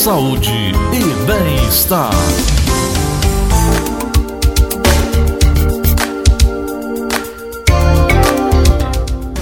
saúde e bem-estar.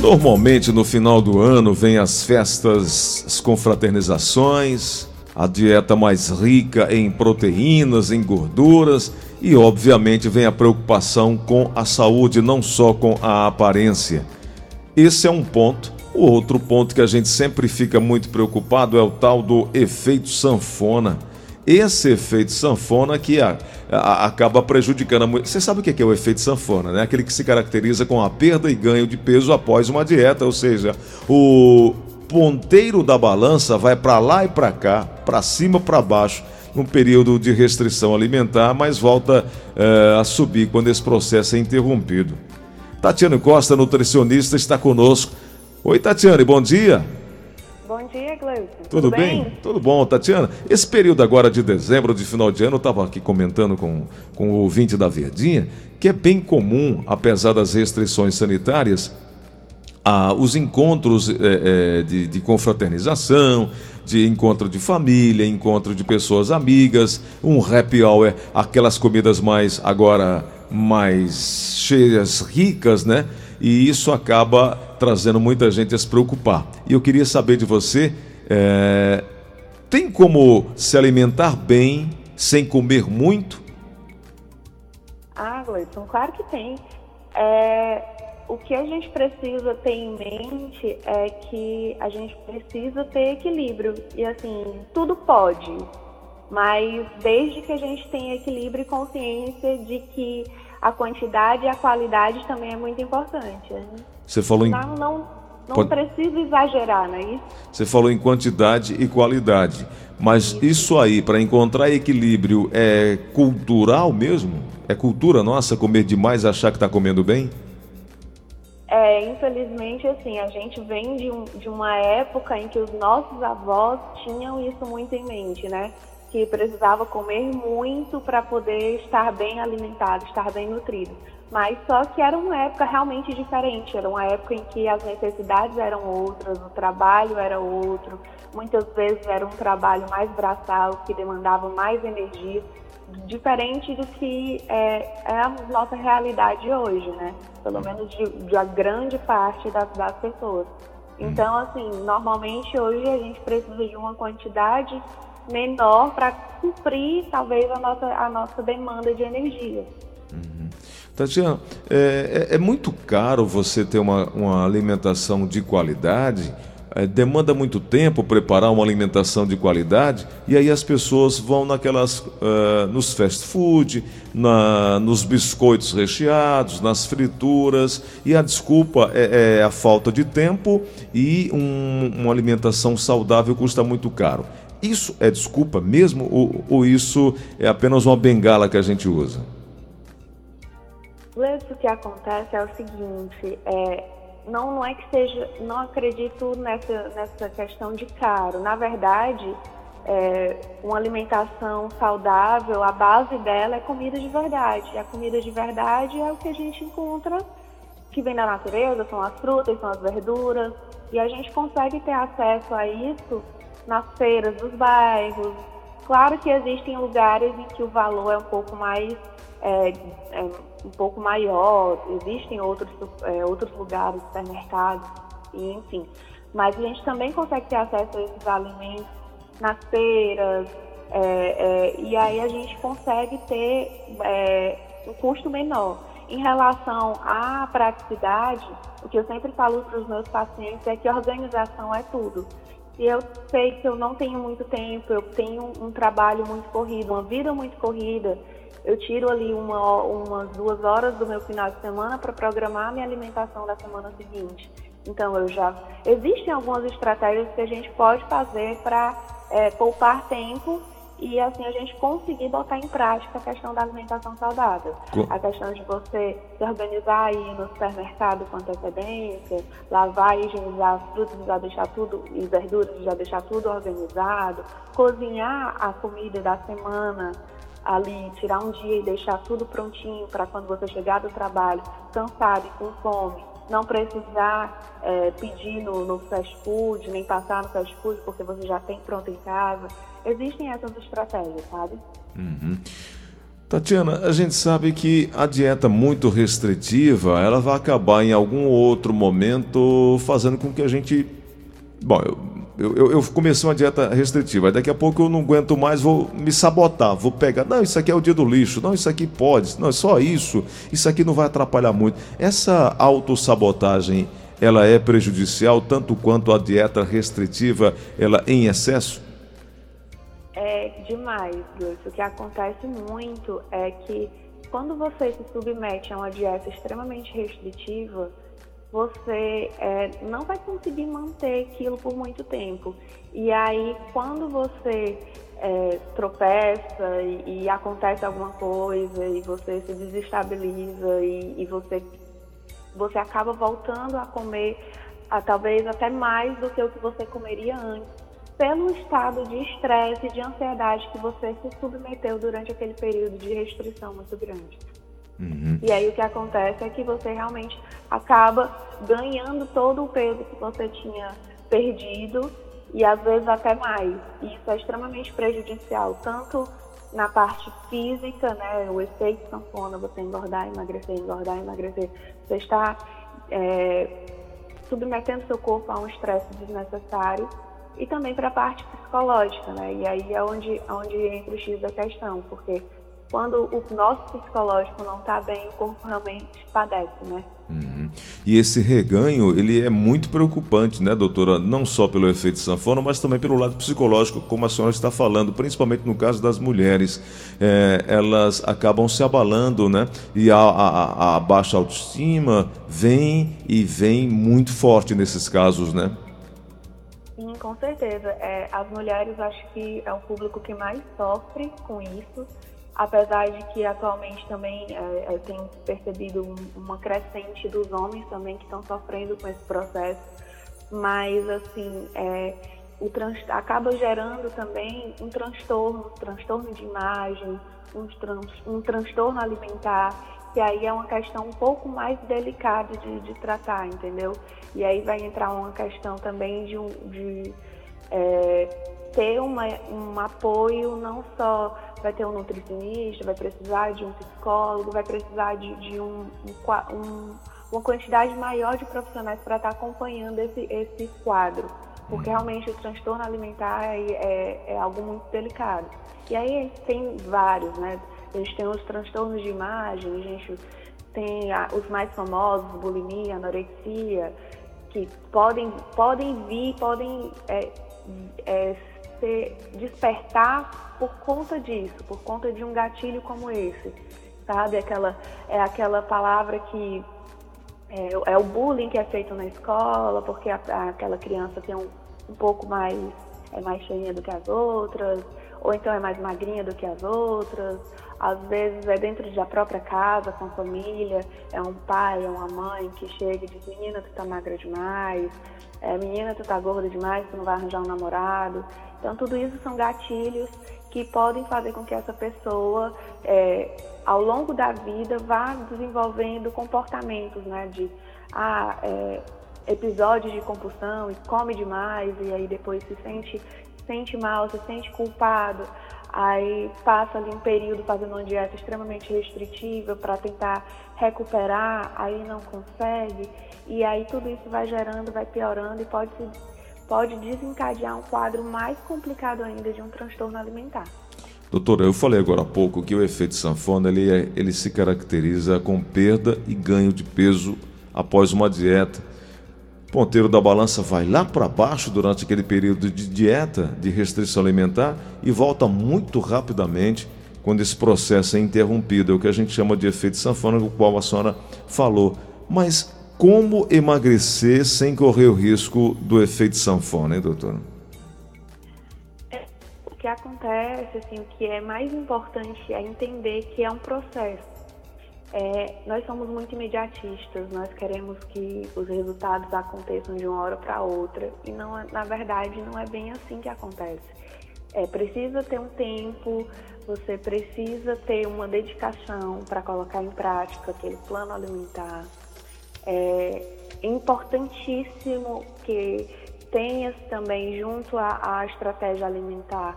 Normalmente no final do ano vem as festas, as confraternizações, a dieta mais rica em proteínas, em gorduras e, obviamente, vem a preocupação com a saúde, não só com a aparência. Esse é um ponto. O outro ponto que a gente sempre fica muito preocupado é o tal do efeito sanfona esse efeito sanfona que a, a, acaba prejudicando muito. Você sabe o que é o efeito sanfona, né? Aquele que se caracteriza com a perda e ganho de peso após uma dieta, ou seja, o ponteiro da balança vai para lá e para cá, para cima, para baixo, num período de restrição alimentar, mas volta é, a subir quando esse processo é interrompido. Tatiane Costa, nutricionista, está conosco. Oi, Tatiane, bom dia. Bom dia, Gleison. Tudo, Tudo bem? bem? Tudo bom, Tatiana? Esse período agora de dezembro, de final de ano, eu estava aqui comentando com, com o ouvinte da Verdinha, que é bem comum, apesar das restrições sanitárias, ah, os encontros é, é, de, de confraternização, de encontro de família, encontro de pessoas amigas, um happy hour, aquelas comidas mais agora mais cheias, ricas, né? E isso acaba trazendo muita gente a se preocupar. E eu queria saber de você: é, tem como se alimentar bem sem comer muito? Ah, Gleison, claro que tem. É, o que a gente precisa ter em mente é que a gente precisa ter equilíbrio. E assim, tudo pode, mas desde que a gente tenha equilíbrio e consciência de que a quantidade e a qualidade também é muito importante. Né? Você falou em. Não, não, não Pode... precisa exagerar, não é isso? Você falou em quantidade e qualidade. Mas isso, isso aí, para encontrar equilíbrio, é cultural mesmo? É cultura nossa comer demais e achar que está comendo bem? É, infelizmente, assim, a gente vem de, um, de uma época em que os nossos avós tinham isso muito em mente, né? Que precisava comer muito para poder estar bem alimentado, estar bem nutrido. Mas só que era uma época realmente diferente, era uma época em que as necessidades eram outras, o trabalho era outro, muitas vezes era um trabalho mais braçal, que demandava mais energia, diferente do que é, é a nossa realidade hoje, né? Pelo menos de, de a grande parte das, das pessoas. Então, assim, normalmente hoje a gente precisa de uma quantidade menor para cumprir talvez a nossa, a nossa demanda de energia. Tatiana, é, é, é, muito caro você ter uma, uma alimentação de qualidade, é, demanda muito tempo preparar uma alimentação de qualidade, e aí as pessoas vão naquelas, uh, nos fast food, na, nos biscoitos recheados, nas frituras, e a desculpa é, é a falta de tempo e um, uma alimentação saudável custa muito caro. Isso é desculpa mesmo ou, ou isso é apenas uma bengala que a gente usa? O que acontece é o seguinte, é, não, não é que seja, não acredito nessa, nessa questão de caro. Na verdade, é, uma alimentação saudável, a base dela é comida de verdade. E a comida de verdade é o que a gente encontra que vem da natureza, são as frutas, são as verduras. E a gente consegue ter acesso a isso nas feiras dos bairros. Claro que existem lugares em que o valor é um pouco mais é, é um pouco maior, existem outros, é, outros lugares, supermercados, e, enfim. Mas a gente também consegue ter acesso a esses alimentos nas feiras, é, é, e aí a gente consegue ter é, um custo menor. Em relação à praticidade, o que eu sempre falo para os meus pacientes é que organização é tudo. E eu sei que eu não tenho muito tempo, eu tenho um trabalho muito corrido, uma vida muito corrida, eu tiro ali uma, umas duas horas do meu final de semana para programar a minha alimentação da semana seguinte. Então, eu já. Existem algumas estratégias que a gente pode fazer para é, poupar tempo e assim a gente conseguir botar em prática a questão da alimentação saudável. A questão de você se organizar aí no supermercado com antecedência, lavar e higienizar as frutas, já deixar tudo, e verduras, já deixar tudo organizado, cozinhar a comida da semana ali, tirar um dia e deixar tudo prontinho para quando você chegar do trabalho, cansado e com fome, não precisar é, pedir no, no fast food, nem passar no fast food, porque você já tem pronto em casa. Existem essas estratégias, sabe? Uhum. Tatiana, a gente sabe que a dieta muito restritiva, ela vai acabar em algum outro momento fazendo com que a gente... Bom, eu, eu, eu comecei uma dieta restritiva, daqui a pouco eu não aguento mais, vou me sabotar, vou pegar, não, isso aqui é o dia do lixo, não, isso aqui pode, não, é só isso, isso aqui não vai atrapalhar muito. Essa autossabotagem, ela é prejudicial tanto quanto a dieta restritiva, ela em excesso? É demais, Gus. O que acontece muito é que quando você se submete a uma dieta extremamente restritiva, você é, não vai conseguir manter aquilo por muito tempo. E aí, quando você é, tropeça e, e, acontece alguma coisa e você se desestabiliza e, e, você, você acaba voltando a comer a, talvez até mais do que o que você comeria antes pelo estado de estresse e de ansiedade que você se submeteu durante aquele período de restrição muito grande. Uhum. E aí o que acontece é que você realmente acaba ganhando todo o peso que você tinha perdido e às vezes até mais. E isso é extremamente prejudicial, tanto na parte física, né, o efeito sanfona, você engordar, emagrecer, engordar, emagrecer, você está é, submetendo seu corpo a um estresse desnecessário e também para a parte psicológica, né? E aí é onde, onde entra o X da questão, porque quando o nosso psicológico não está bem, o corpo realmente padece, né? Uhum. E esse reganho, ele é muito preocupante, né, doutora? Não só pelo efeito sanfona, mas também pelo lado psicológico, como a senhora está falando, principalmente no caso das mulheres. É, elas acabam se abalando, né? E a, a, a baixa autoestima vem e vem muito forte nesses casos, né? Sim, com certeza. É, as mulheres acho que é o público que mais sofre com isso, apesar de que atualmente também é, eu tenho percebido um, uma crescente dos homens também que estão sofrendo com esse processo, mas assim é, o trans, acaba gerando também um transtorno, um transtorno de imagem, um, trans, um transtorno alimentar que aí é uma questão um pouco mais delicada de, de tratar, entendeu? E aí vai entrar uma questão também de, de é, ter uma, um apoio, não só vai ter um nutricionista, vai precisar de um psicólogo, vai precisar de, de um, um, uma quantidade maior de profissionais para estar tá acompanhando esse, esse quadro. Porque realmente o transtorno alimentar é, é, algo muito delicado. E aí tem vários, né? A gente tem os transtornos de imagem, a gente tem os mais famosos, bulimia, anorexia, que podem, podem vir, podem é, é, despertar por conta disso, por conta de um gatilho como esse, sabe? Aquela, é aquela palavra que é, é o bullying que é feito na escola, porque a, a, aquela criança tem um, um pouco mais, é mais cheinha do que as outras, ou então é mais magrinha do que as outras, às vezes é dentro da própria casa, com a família, é um pai, é uma mãe que chega e diz, menina, tu tá magra demais, é, menina, tu tá gorda demais, tu não vai arranjar um namorado. Então tudo isso são gatilhos que podem fazer com que essa pessoa, é, ao longo da vida, vá desenvolvendo comportamentos, né, de ah, é, episódios de compulsão e come demais e aí depois se sente, sente mal, se sente culpado aí passa ali um período fazendo uma dieta extremamente restritiva para tentar recuperar, aí não consegue, e aí tudo isso vai gerando, vai piorando e pode, pode desencadear um quadro mais complicado ainda de um transtorno alimentar. Doutora, eu falei agora há pouco que o efeito sanfona ele, é, ele se caracteriza com perda e ganho de peso após uma dieta ponteiro da balança vai lá para baixo durante aquele período de dieta, de restrição alimentar, e volta muito rapidamente quando esse processo é interrompido. É o que a gente chama de efeito sanfona, o qual a senhora falou. Mas como emagrecer sem correr o risco do efeito sanfona, hein, doutora? É, o que acontece, assim, o que é mais importante é entender que é um processo é, nós somos muito imediatistas, nós queremos que os resultados aconteçam de uma hora para outra e não, é, na verdade não é bem assim que acontece. É, precisa ter um tempo, você precisa ter uma dedicação para colocar em prática aquele plano alimentar. É importantíssimo que tenha também junto à, à estratégia alimentar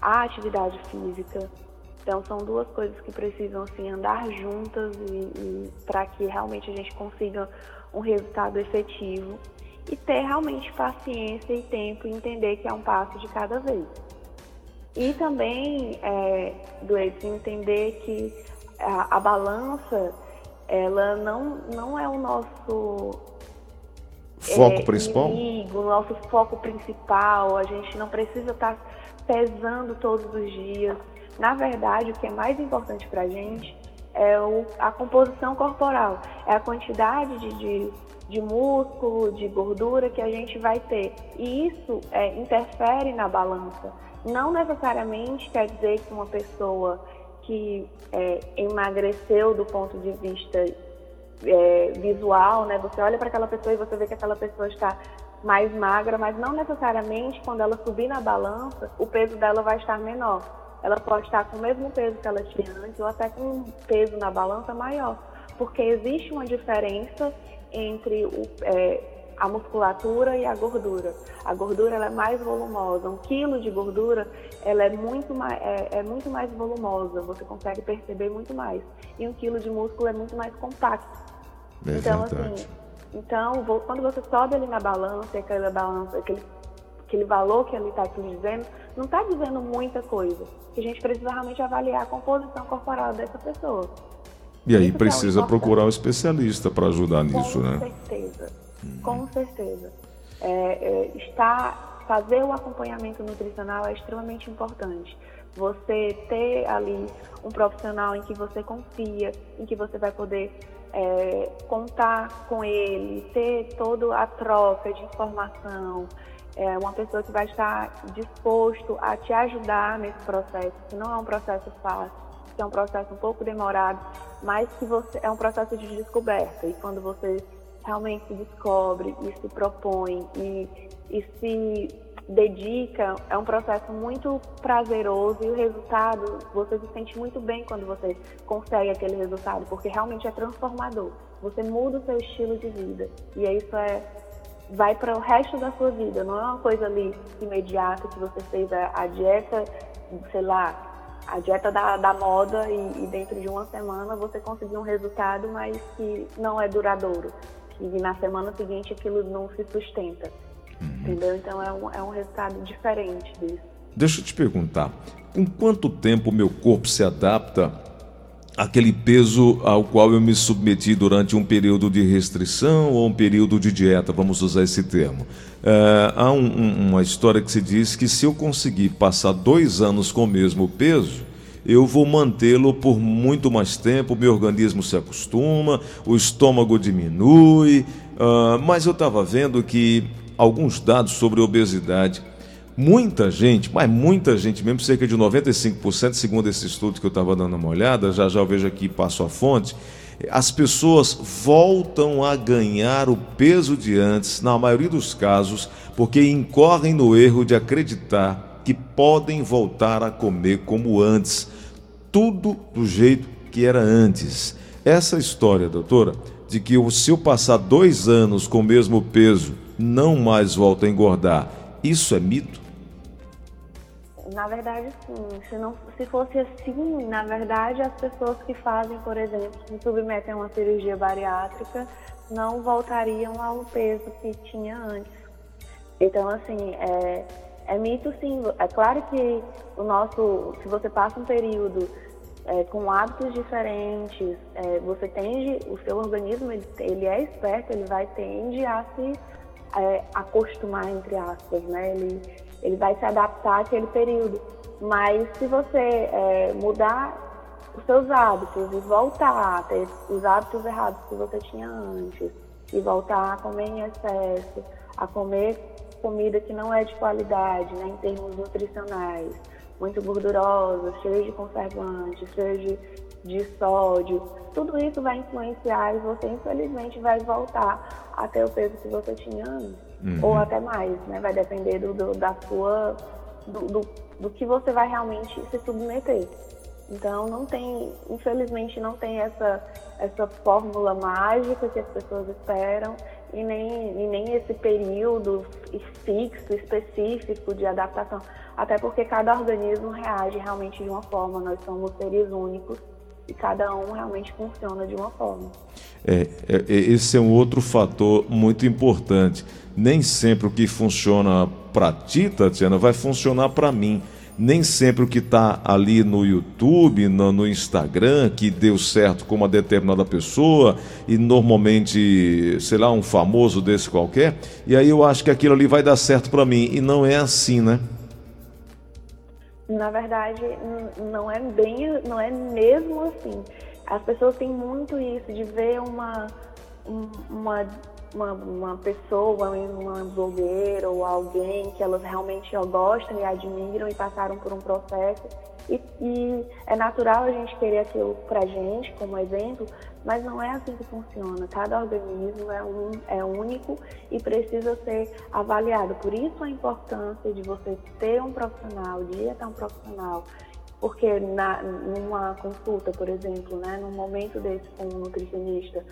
a atividade física. Então são duas coisas que precisam assim andar juntas e, e para que realmente a gente consiga um resultado efetivo e ter realmente paciência e tempo e entender que é um passo de cada vez. E também, é, do entender que a, a, balança, ela não, não é o nosso foco é, principal? Inimigo, o nosso foco principal. A gente não precisa estar pesando todos os dias. Na verdade, o que é mais importante para a gente é o, a composição corporal, é a quantidade de, de, de, músculo, de gordura que a gente vai ter. E isso é, interfere na balança. Não necessariamente quer dizer que uma pessoa que é, emagreceu do ponto de vista é, visual, né? Você olha para aquela pessoa e você vê que aquela pessoa está mais magra, mas não necessariamente quando ela subir na balança, o peso dela vai estar menor. Ela pode estar com o mesmo peso que ela tinha antes ou até com um peso na balança maior, porque existe uma diferença entre o, é, a musculatura e a gordura. A gordura ela é mais volumosa. Um quilo de gordura ela é muito mais, é, é, muito mais volumosa. Você consegue perceber muito mais. E um quilo de músculo é muito mais compacto. É então verdade. assim, então vou, quando você sobe ali na balança, aquela balança, aquele aquele valor que ele está te dizendo, não está dizendo muita coisa. Que a gente precisa realmente avaliar a composição corporal dessa pessoa. E aí Isso é precisa é procurar um especialista para ajudar nisso, Com né? Com certeza. Com certeza. É, é, está, fazer o acompanhamento nutricional é extremamente importante. Você ter ali um profissional em que você confia, em que você vai poder é, contar com ele, ter toda a troca de informação, é uma pessoa que vai estar disposto a te ajudar nesse processo, que não é um processo fácil, que é um processo um pouco demorado, mas que você é um processo de descoberta. E quando você realmente se descobre e se propõe e, e se dedica, é um processo muito prazeroso e o resultado, você se sente muito bem quando você consegue aquele resultado, porque realmente é transformador. Você muda o seu estilo de vida. E isso é vai para o resto da sua vida, não é uma coisa ali imediata que você fez a, a dieta, sei lá, a dieta da, da moda e, e, dentro de uma semana você conseguiu um resultado, mas que não é duradouro e na semana seguinte aquilo não se sustenta. Uhum. Entendeu? Então é um, é um resultado diferente disso. Deixa eu te perguntar, com quanto tempo meu corpo se adapta àquele peso ao qual eu me submeti durante um período de restrição ou um período de dieta, vamos usar esse termo. É, há um, um, uma história que se diz que se eu conseguir passar dois anos com o mesmo peso, eu vou mantê-lo por muito mais tempo, meu organismo se acostuma, o estômago diminui. Uh, mas eu estava vendo que alguns dados sobre obesidade, muita gente, mas muita gente mesmo, cerca de 95%, segundo esse estudo que eu estava dando uma olhada, já já eu vejo aqui passo a fonte, as pessoas voltam a ganhar o peso de antes, na maioria dos casos, porque incorrem no erro de acreditar podem voltar a comer como antes, tudo do jeito que era antes. Essa história, doutora, de que se eu passar dois anos com o mesmo peso, não mais volto a engordar, isso é mito? Na verdade, sim. Se, não, se fosse assim, na verdade, as pessoas que fazem, por exemplo, se submetem a uma cirurgia bariátrica, não voltariam ao peso que tinha antes. Então, assim, é, é mito sim. É claro que o nosso, se você passa um período é, com hábitos diferentes, é, você tende, o seu organismo ele, ele, é esperto, ele vai tende a se é, acostumar entre aspas, né? Ele, ele vai se adaptar àquele período. Mas se você é, mudar os seus hábitos e voltar a ter os hábitos errados que você tinha antes e voltar a comer em excesso, a comer comida que não é de qualidade, né, em termos nutricionais, muito gordurosa, cheia de conservantes, cheia de, de sódio, tudo isso vai influenciar e você infelizmente vai voltar a ter o peso que você tinha antes, uhum. ou até mais, né? Vai depender do, do da sua, do, do, do que você vai realmente se submeter. Então não tem, infelizmente não tem essa, essa fórmula mágica que as pessoas esperam e nem, e nem esse período fixo, específico de adaptação. Até porque cada organismo reage realmente de uma forma, nós somos seres únicos e cada um realmente funciona de uma forma. É, é, é esse é um outro fator muito importante. Nem sempre o que funciona para ti, Tatiana, vai funcionar para mim nem sempre o que está ali no YouTube, no, no, Instagram, que deu certo com uma determinada pessoa, e normalmente, sei lá, um famoso desse qualquer, e aí eu acho que aquilo ali vai dar certo para mim, e não é assim, né? Na verdade, não é bem, não é mesmo assim. As pessoas têm muito isso de ver uma, uma uma, uma pessoa, uma blogueira ou alguém que elas realmente gostam e admiram e passaram por um processo. E, e é natural a gente querer aquilo pra gente, como exemplo, mas não é assim que funciona. Cada organismo é, um, é único e precisa ser avaliado. Por isso a importância de você ter um profissional, de ir até um profissional, porque na, numa consulta, por exemplo, né, num momento desse com um nutricionista,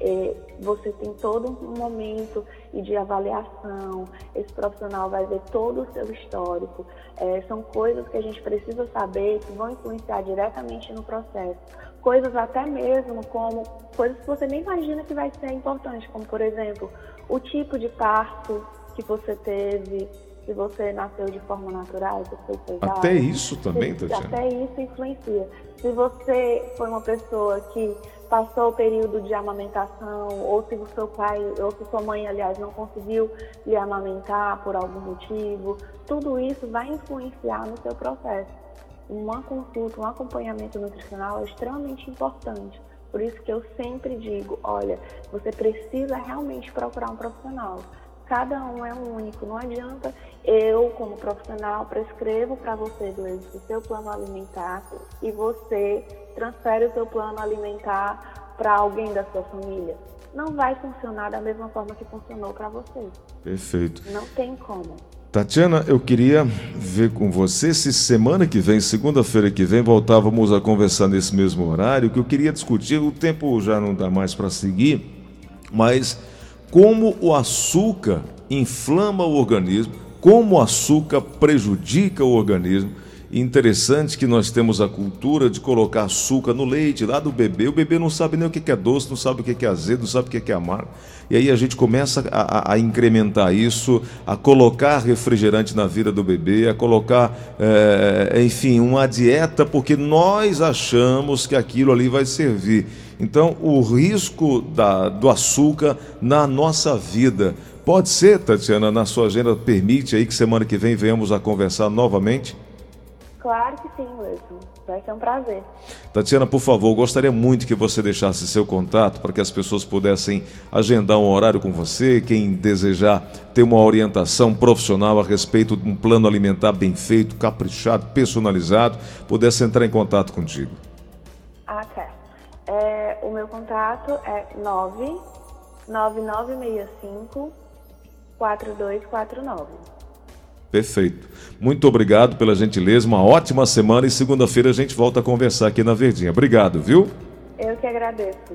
é, você tem todo um momento de avaliação, esse profissional vai ver todo o seu histórico. É, são coisas que a gente precisa saber que vão influenciar diretamente no processo. Coisas até mesmo como coisas que você nem imagina que vai ser importante, como por exemplo, o tipo de parto que você teve, se você nasceu de forma natural, se foi cesárea. Até isso também, Tatiana? Até isso influencia. Se você foi uma pessoa que passou o período de amamentação, ou se o seu pai, ou se sua mãe, aliás, não conseguiu lhe amamentar por algum motivo, tudo isso vai influenciar no seu processo. Uma consulta, um acompanhamento nutricional é extremamente importante. Por isso que eu sempre digo, olha, você precisa realmente procurar um profissional. Cada um é único, não adianta eu, como profissional, prescrevo para você o seu plano alimentar e você transfere o seu plano alimentar para alguém da sua família. Não vai funcionar da mesma forma que funcionou para você. Perfeito. Não tem como. Tatiana, eu queria ver com você se semana que vem, segunda-feira que vem, voltávamos a conversar nesse mesmo horário, que eu queria discutir, o tempo já não dá mais para seguir, mas como o açúcar inflama o organismo, como o açúcar prejudica o organismo. interessante que nós temos a cultura de colocar açúcar no leite lá do bebê. O bebê não sabe nem o que é doce, não sabe o que é azedo, não sabe o que é amargo. E aí a gente começa a, a, incrementar isso, a colocar refrigerante na vida do bebê, a colocar, é, enfim, uma dieta, porque nós achamos que aquilo ali vai servir. Então, o risco da, do açúcar na nossa vida. Pode ser, Tatiana, na sua agenda, permite aí que semana que vem venhamos a conversar novamente? Claro que sim, Wilson. Vai ser um prazer. Tatiana, por favor, gostaria muito que você deixasse seu contato para que as pessoas pudessem agendar um horário com você, quem desejar ter uma orientação profissional a respeito de um plano alimentar bem feito, caprichado, personalizado, pudesse entrar em contato contigo. O meu contato é 99965 4249. Perfeito. Muito obrigado pela gentileza, uma ótima semana e segunda-feira a gente volta a conversar aqui na Verdinha. Obrigado, viu? Eu que agradeço.